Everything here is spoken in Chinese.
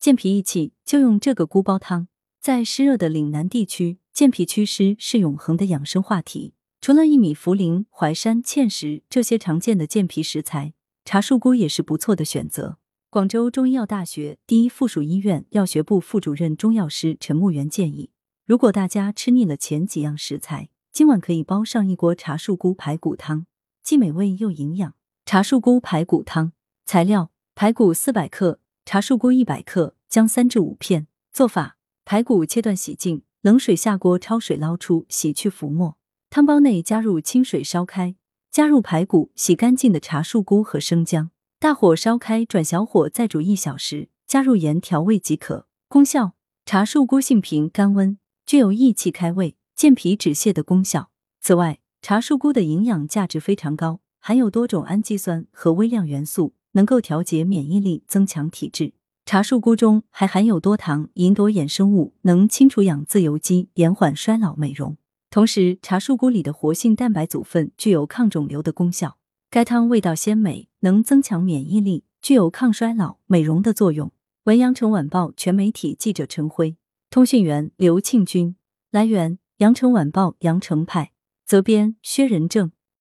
健脾益气，就用这个菇煲汤。在湿热的岭南地区，健脾祛湿是永恒的养生话题。除了薏米、茯苓、淮山、芡实这些常见的健脾食材，茶树菇也是不错的选择。广州中医药大学第一附属医院药学部副主任中药师陈木元建议，如果大家吃腻了前几样食材，今晚可以煲上一锅茶树菇排骨汤，既美味又营养。茶树菇排骨汤材料：排骨四百克，茶树菇一百克，姜三至五片。做法：排骨切断洗净，冷水下锅焯水捞出，洗去浮沫。汤包内加入清水烧开，加入排骨、洗干净的茶树菇和生姜，大火烧开，转小火再煮一小时，加入盐调味即可。功效：茶树菇性平甘温，具有益气开胃、健脾止泻的功效。此外，茶树菇的营养价值非常高，含有多种氨基酸和微量元素，能够调节免疫力，增强体质。茶树菇中还含有多糖、吲哚衍生物，能清除氧自由基，延缓衰老美容。同时，茶树菇里的活性蛋白组分具有抗肿瘤的功效。该汤味道鲜美，能增强免疫力，具有抗衰老、美容的作用。文阳城晚报全媒体记者陈辉，通讯员刘庆军。来源：阳城晚报阳城派，责编：薛仁正。